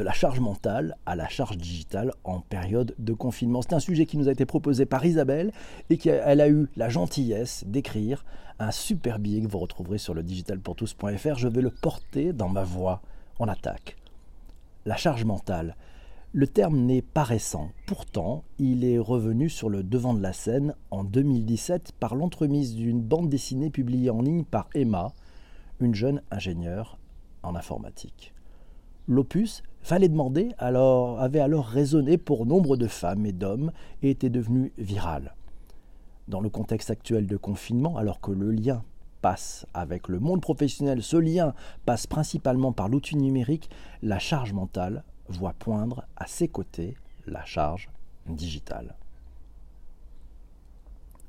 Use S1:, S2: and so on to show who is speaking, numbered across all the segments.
S1: de la charge mentale à la charge digitale en période de confinement. C'est un sujet qui nous a été proposé par Isabelle et qu'elle a eu la gentillesse d'écrire un super billet que vous retrouverez sur le digitalpourtous.fr. Je vais le porter dans ma voix. en attaque. La charge mentale. Le terme n'est pas récent. Pourtant, il est revenu sur le devant de la scène en 2017 par l'entremise d'une bande dessinée publiée en ligne par Emma, une jeune ingénieure en informatique. L'opus, fallait demander, avait alors résonné pour nombre de femmes et d'hommes et était devenu viral. Dans le contexte actuel de confinement, alors que le lien passe avec le monde professionnel, ce lien passe principalement par l'outil numérique, la charge mentale voit poindre à ses côtés la charge digitale.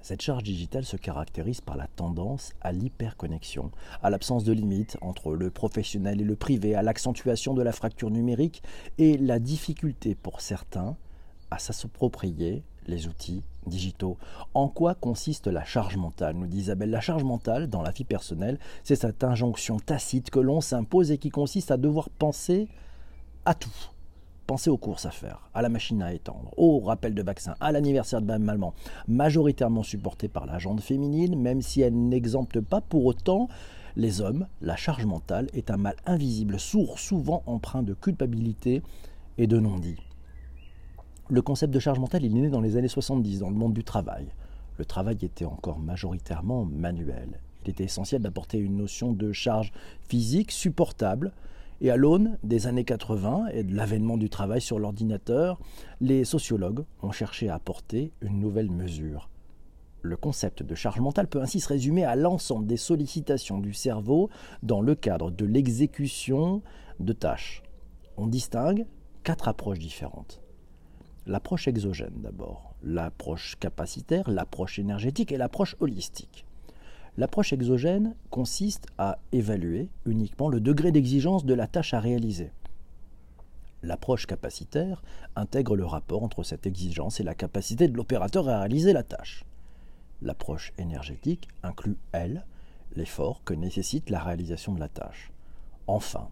S1: Cette charge digitale se caractérise par la tendance à l'hyperconnexion, à l'absence de limite entre le professionnel et le privé, à l'accentuation de la fracture numérique et la difficulté pour certains à s'approprier les outils digitaux. En quoi consiste la charge mentale nous dit Isabelle? La charge mentale, dans la vie personnelle, c'est cette injonction tacite que l'on s'impose et qui consiste à devoir penser à tout Pensez aux courses à faire, à la machine à étendre, au rappel de vaccin, à l'anniversaire de Mme Allemand, majoritairement supporté par la jante féminine, même si elle n'exempte pas pour autant les hommes, la charge mentale est un mal invisible, sourd, souvent empreint de culpabilité et de non-dit. Le concept de charge mentale, il est né dans les années 70 dans le monde du travail. Le travail était encore majoritairement manuel. Il était essentiel d'apporter une notion de charge physique supportable, et à l'aune des années 80 et de l'avènement du travail sur l'ordinateur, les sociologues ont cherché à apporter une nouvelle mesure. Le concept de charge mentale peut ainsi se résumer à l'ensemble des sollicitations du cerveau dans le cadre de l'exécution de tâches. On distingue quatre approches différentes. L'approche exogène d'abord, l'approche capacitaire, l'approche énergétique et l'approche holistique. L'approche exogène consiste à évaluer uniquement le degré d'exigence de la tâche à réaliser. L'approche capacitaire intègre le rapport entre cette exigence et la capacité de l'opérateur à réaliser la tâche. L'approche énergétique inclut, elle, l'effort que nécessite la réalisation de la tâche. Enfin,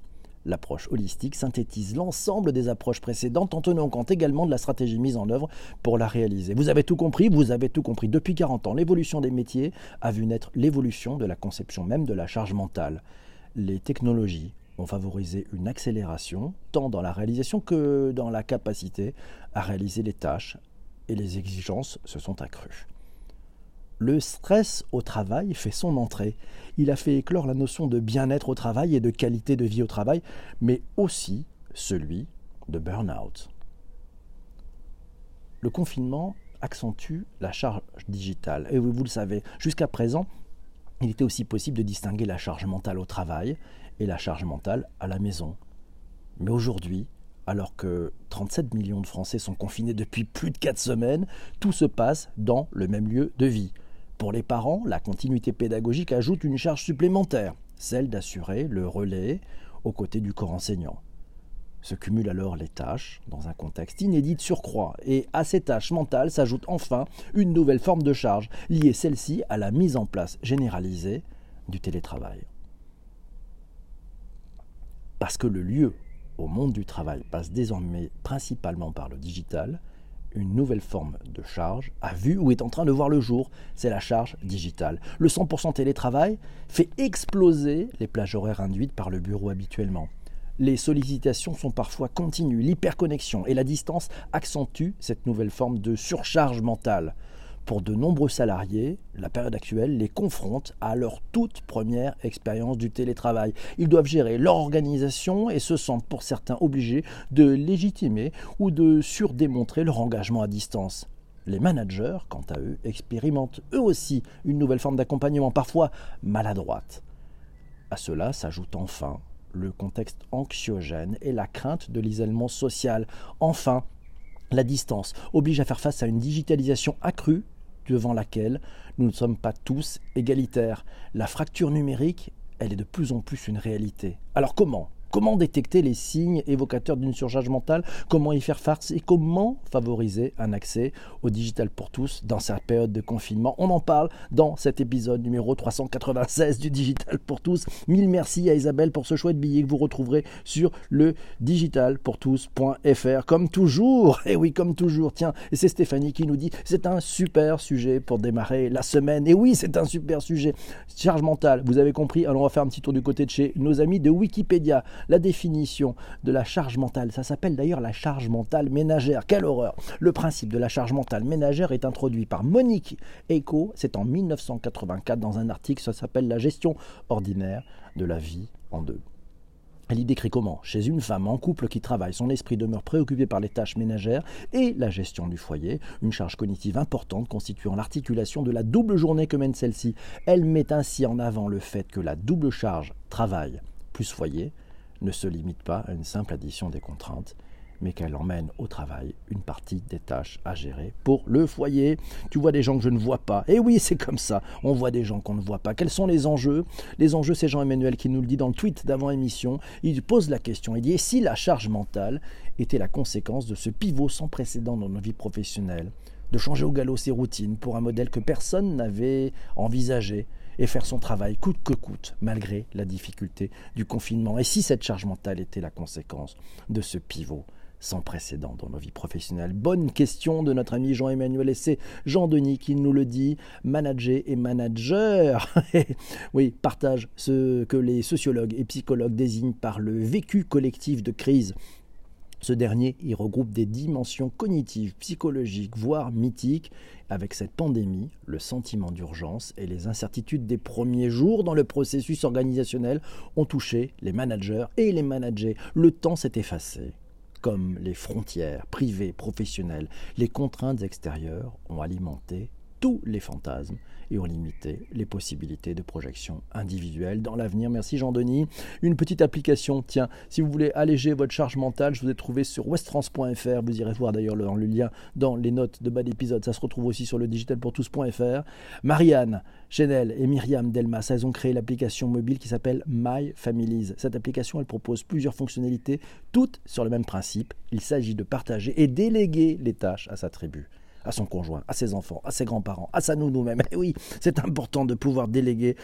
S1: L'approche holistique synthétise l'ensemble des approches précédentes en tenant compte également de la stratégie mise en œuvre pour la réaliser. Vous avez tout compris, vous avez tout compris. Depuis 40 ans, l'évolution des métiers a vu naître l'évolution de la conception même de la charge mentale. Les technologies ont favorisé une accélération tant dans la réalisation que dans la capacité à réaliser les tâches et les exigences se sont accrues le stress au travail fait son entrée. Il a fait éclore la notion de bien-être au travail et de qualité de vie au travail, mais aussi celui de burn-out. Le confinement accentue la charge digitale. Et vous le savez, jusqu'à présent, il était aussi possible de distinguer la charge mentale au travail et la charge mentale à la maison. Mais aujourd'hui, alors que 37 millions de Français sont confinés depuis plus de 4 semaines, tout se passe dans le même lieu de vie. Pour les parents, la continuité pédagogique ajoute une charge supplémentaire, celle d'assurer le relais aux côtés du corps enseignant. Se cumulent alors les tâches dans un contexte inédit de surcroît, et à ces tâches mentales s'ajoute enfin une nouvelle forme de charge, liée celle-ci à la mise en place généralisée du télétravail. Parce que le lieu au monde du travail passe désormais principalement par le digital, une nouvelle forme de charge a vu ou est en train de voir le jour, c'est la charge digitale. Le 100% télétravail fait exploser les plages horaires induites par le bureau habituellement. Les sollicitations sont parfois continues, l'hyperconnexion et la distance accentuent cette nouvelle forme de surcharge mentale. Pour de nombreux salariés, la période actuelle les confronte à leur toute première expérience du télétravail. Ils doivent gérer leur organisation et se sentent pour certains obligés de légitimer ou de surdémontrer leur engagement à distance. Les managers, quant à eux, expérimentent eux aussi une nouvelle forme d'accompagnement, parfois maladroite. À cela s'ajoute enfin le contexte anxiogène et la crainte de l'isolement social. Enfin, la distance oblige à faire face à une digitalisation accrue devant laquelle nous ne sommes pas tous égalitaires. La fracture numérique, elle est de plus en plus une réalité. Alors comment? Comment détecter les signes évocateurs d'une surcharge mentale? Comment y faire face Et comment favoriser un accès au digital pour tous dans cette période de confinement? On en parle dans cet épisode numéro 396 du Digital pour tous. Mille merci à Isabelle pour ce chouette billet que vous retrouverez sur le digitalpourtous.fr. Comme toujours, et oui, comme toujours, tiens, c'est Stéphanie qui nous dit c'est un super sujet pour démarrer la semaine. Et oui, c'est un super sujet. Charge mentale, vous avez compris. Alors on faire un petit tour du côté de chez nos amis de Wikipédia la définition de la charge mentale. Ça s'appelle d'ailleurs la charge mentale ménagère. Quelle horreur Le principe de la charge mentale ménagère est introduit par Monique Eco. C'est en 1984 dans un article. Ça s'appelle La gestion ordinaire de la vie en deux. Elle y décrit comment, chez une femme en couple qui travaille, son esprit demeure préoccupé par les tâches ménagères et la gestion du foyer, une charge cognitive importante constituant l'articulation de la double journée que mène celle-ci. Elle met ainsi en avant le fait que la double charge travail plus foyer ne se limite pas à une simple addition des contraintes, mais qu'elle emmène au travail une partie des tâches à gérer pour le foyer. Tu vois des gens que je ne vois pas. Et eh oui, c'est comme ça. On voit des gens qu'on ne voit pas. Quels sont les enjeux? Les enjeux, c'est Jean-Emmanuel qui nous le dit dans le tweet d'avant émission. Il pose la question. Il dit et si la charge mentale était la conséquence de ce pivot sans précédent dans nos vies professionnelles? De changer au galop ses routines pour un modèle que personne n'avait envisagé et faire son travail coûte que coûte, malgré la difficulté du confinement. Et si cette charge mentale était la conséquence de ce pivot sans précédent dans nos vies professionnelles? Bonne question de notre ami Jean-Emmanuel et c'est Jean-Denis qui nous le dit, manager et manager. oui, partage ce que les sociologues et psychologues désignent par le vécu collectif de crise ce dernier y regroupe des dimensions cognitives, psychologiques, voire mythiques. Avec cette pandémie, le sentiment d'urgence et les incertitudes des premiers jours dans le processus organisationnel ont touché les managers et les managers. Le temps s'est effacé. Comme les frontières privées, professionnelles, les contraintes extérieures ont alimenté tous les fantasmes et ont limité les possibilités de projection individuelle dans l'avenir. Merci Jean-Denis. Une petite application, tiens, si vous voulez alléger votre charge mentale, je vous ai trouvé sur westtrans.fr, vous irez voir d'ailleurs le, le, lien dans les notes de bas d'épisode, ça se retrouve aussi sur le digitalpourtous.fr. Marianne Chenel et Myriam Delmas, elles ont créé l'application mobile qui s'appelle My Families. Cette application, elle propose plusieurs fonctionnalités, toutes sur le même principe. Il s'agit de partager et déléguer les tâches à sa tribu à son conjoint, à ses enfants, à ses grands-parents, à sa nous même Et oui, c'est important de pouvoir déléguer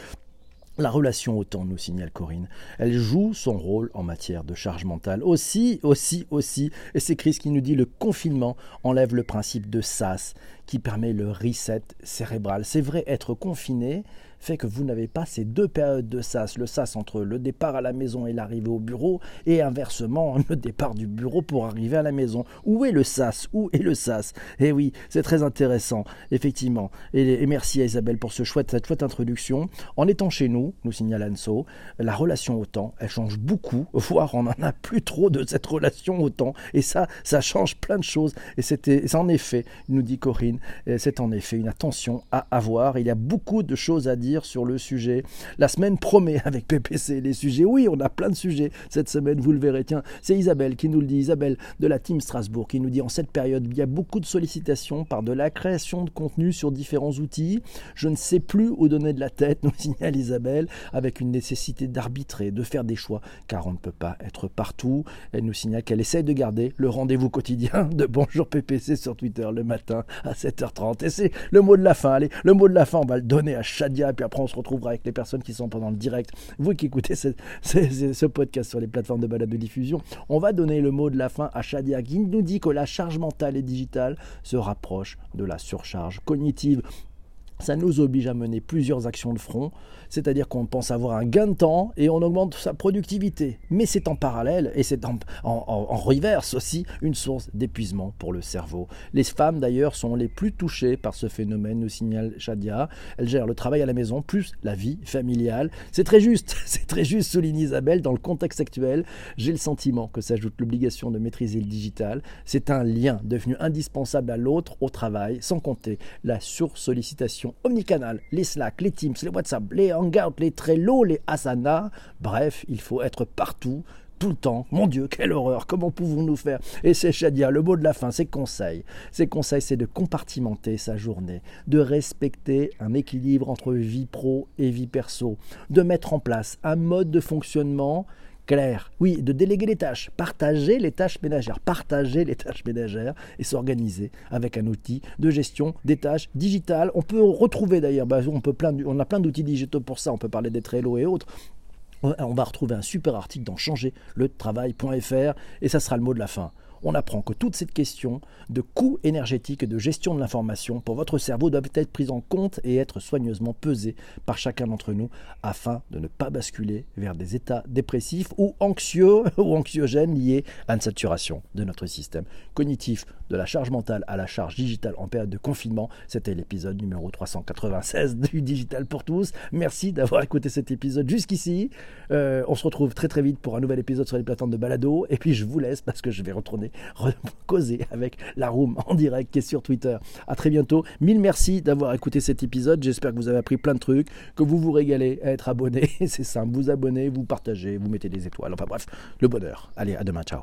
S1: la relation au temps, nous signale Corinne. Elle joue son rôle en matière de charge mentale. Aussi, aussi, aussi, et c'est Chris qui nous dit le confinement enlève le principe de SAS qui permet le reset cérébral. C'est vrai, être confiné, fait que vous n'avez pas ces deux périodes de sas, le sas entre le départ à la maison et l'arrivée au bureau, et inversement le départ du bureau pour arriver à la maison. Où est le sas? Où est le sas? Eh oui, c'est très intéressant, effectivement. Et, merci à Isabelle pour cette chouette introduction. En étant chez nous, nous signale Anso, la relation au temps, elle change beaucoup, voire on n'en a plus trop de cette relation au temps. Et ça, ça change plein de choses. Et c'est en effet, nous dit Corinne, c'est en effet une attention à avoir. Il y a beaucoup de choses à dire sur le sujet. La semaine promet avec PPC les sujets. Oui, on a plein de sujets cette semaine, vous le verrez. Tiens, c'est Isabelle qui nous le dit, Isabelle de la Team Strasbourg, qui nous dit en cette période, il y a beaucoup de sollicitations par de la création de contenu sur différents outils. Je ne sais plus où donner de la tête, nous signale Isabelle, avec une nécessité d'arbitrer, de faire des choix, car on ne peut pas être partout. Elle nous signale qu'elle essaie de garder le rendez-vous quotidien de Bonjour PPC sur Twitter le matin à 7h30. Et c'est le mot de la fin. Allez, le mot de la fin, on va le donner à Shadia après on se retrouvera avec les personnes qui sont pendant le direct. Vous qui écoutez ce, podcast sur les plateformes de balade de diffusion, on va donner le mot de la fin à Shadia qui nous dit que la charge mentale et digitale se rapproche de la surcharge cognitive. Ça nous oblige à mener plusieurs actions de front c'est-à-dire qu'on pense avoir un gain de temps et on augmente sa productivité. Mais c'est en parallèle et c'est en, reverse aussi une source d'épuisement pour le cerveau. Les femmes d'ailleurs sont les plus touchées par ce phénomène, nous signale Shadia. Elles gèrent le travail à la maison plus la vie familiale. C'est très juste, c'est très juste, souligne Isabelle, dans le contexte actuel. J'ai le sentiment que s'ajoute l'obligation de maîtriser le digital. C'est un lien devenu indispensable à l'autre au travail, sans compter la sursollicitation omnicanale, les Slack, les Teams, les WhatsApp, les Hangout, les Trello, les Asana. Bref, il faut être partout, tout le temps. Mon Dieu, quelle horreur, comment pouvons-nous faire? Et c'est Shadia, le mot de la fin, c'est conseil. Ses conseils, c'est de compartimenter sa journée, de respecter un équilibre entre vie pro et vie perso, de mettre en place un mode de fonctionnement clair. Oui, de déléguer les tâches, partager les tâches ménagères, partager les tâches ménagères et s'organiser avec un outil de gestion des tâches digitales. On peut retrouver d'ailleurs, bah, on, on a plein d'outils digitaux pour ça, on peut parler des Trello et autres. On va retrouver un super article dans changerletravail.fr et ça sera le mot de la fin on apprend que toute cette question de coût énergétique et de gestion de l'information pour votre cerveau doivent être prises en compte et être soigneusement pesées par chacun d'entre nous afin de ne pas basculer vers des états dépressifs ou anxieux ou anxiogènes liés à une saturation de notre système cognitif de la charge mentale à la charge digitale en période de confinement. C'était l'épisode numéro 396 du Digital pour tous. Merci d'avoir écouté cet épisode jusqu'ici. Euh, on se retrouve très très vite pour un nouvel épisode sur les plateformes de balado. Et puis je vous laisse parce que je vais retourner causer avec la room en direct qui est sur Twitter. À très bientôt. Mille merci d'avoir écouté cet épisode. J'espère que vous avez appris plein de trucs, que vous vous régalez à être abonné. C'est simple, vous abonnez, vous partagez, vous mettez des étoiles. Enfin bref, le bonheur. Allez, à demain. Ciao.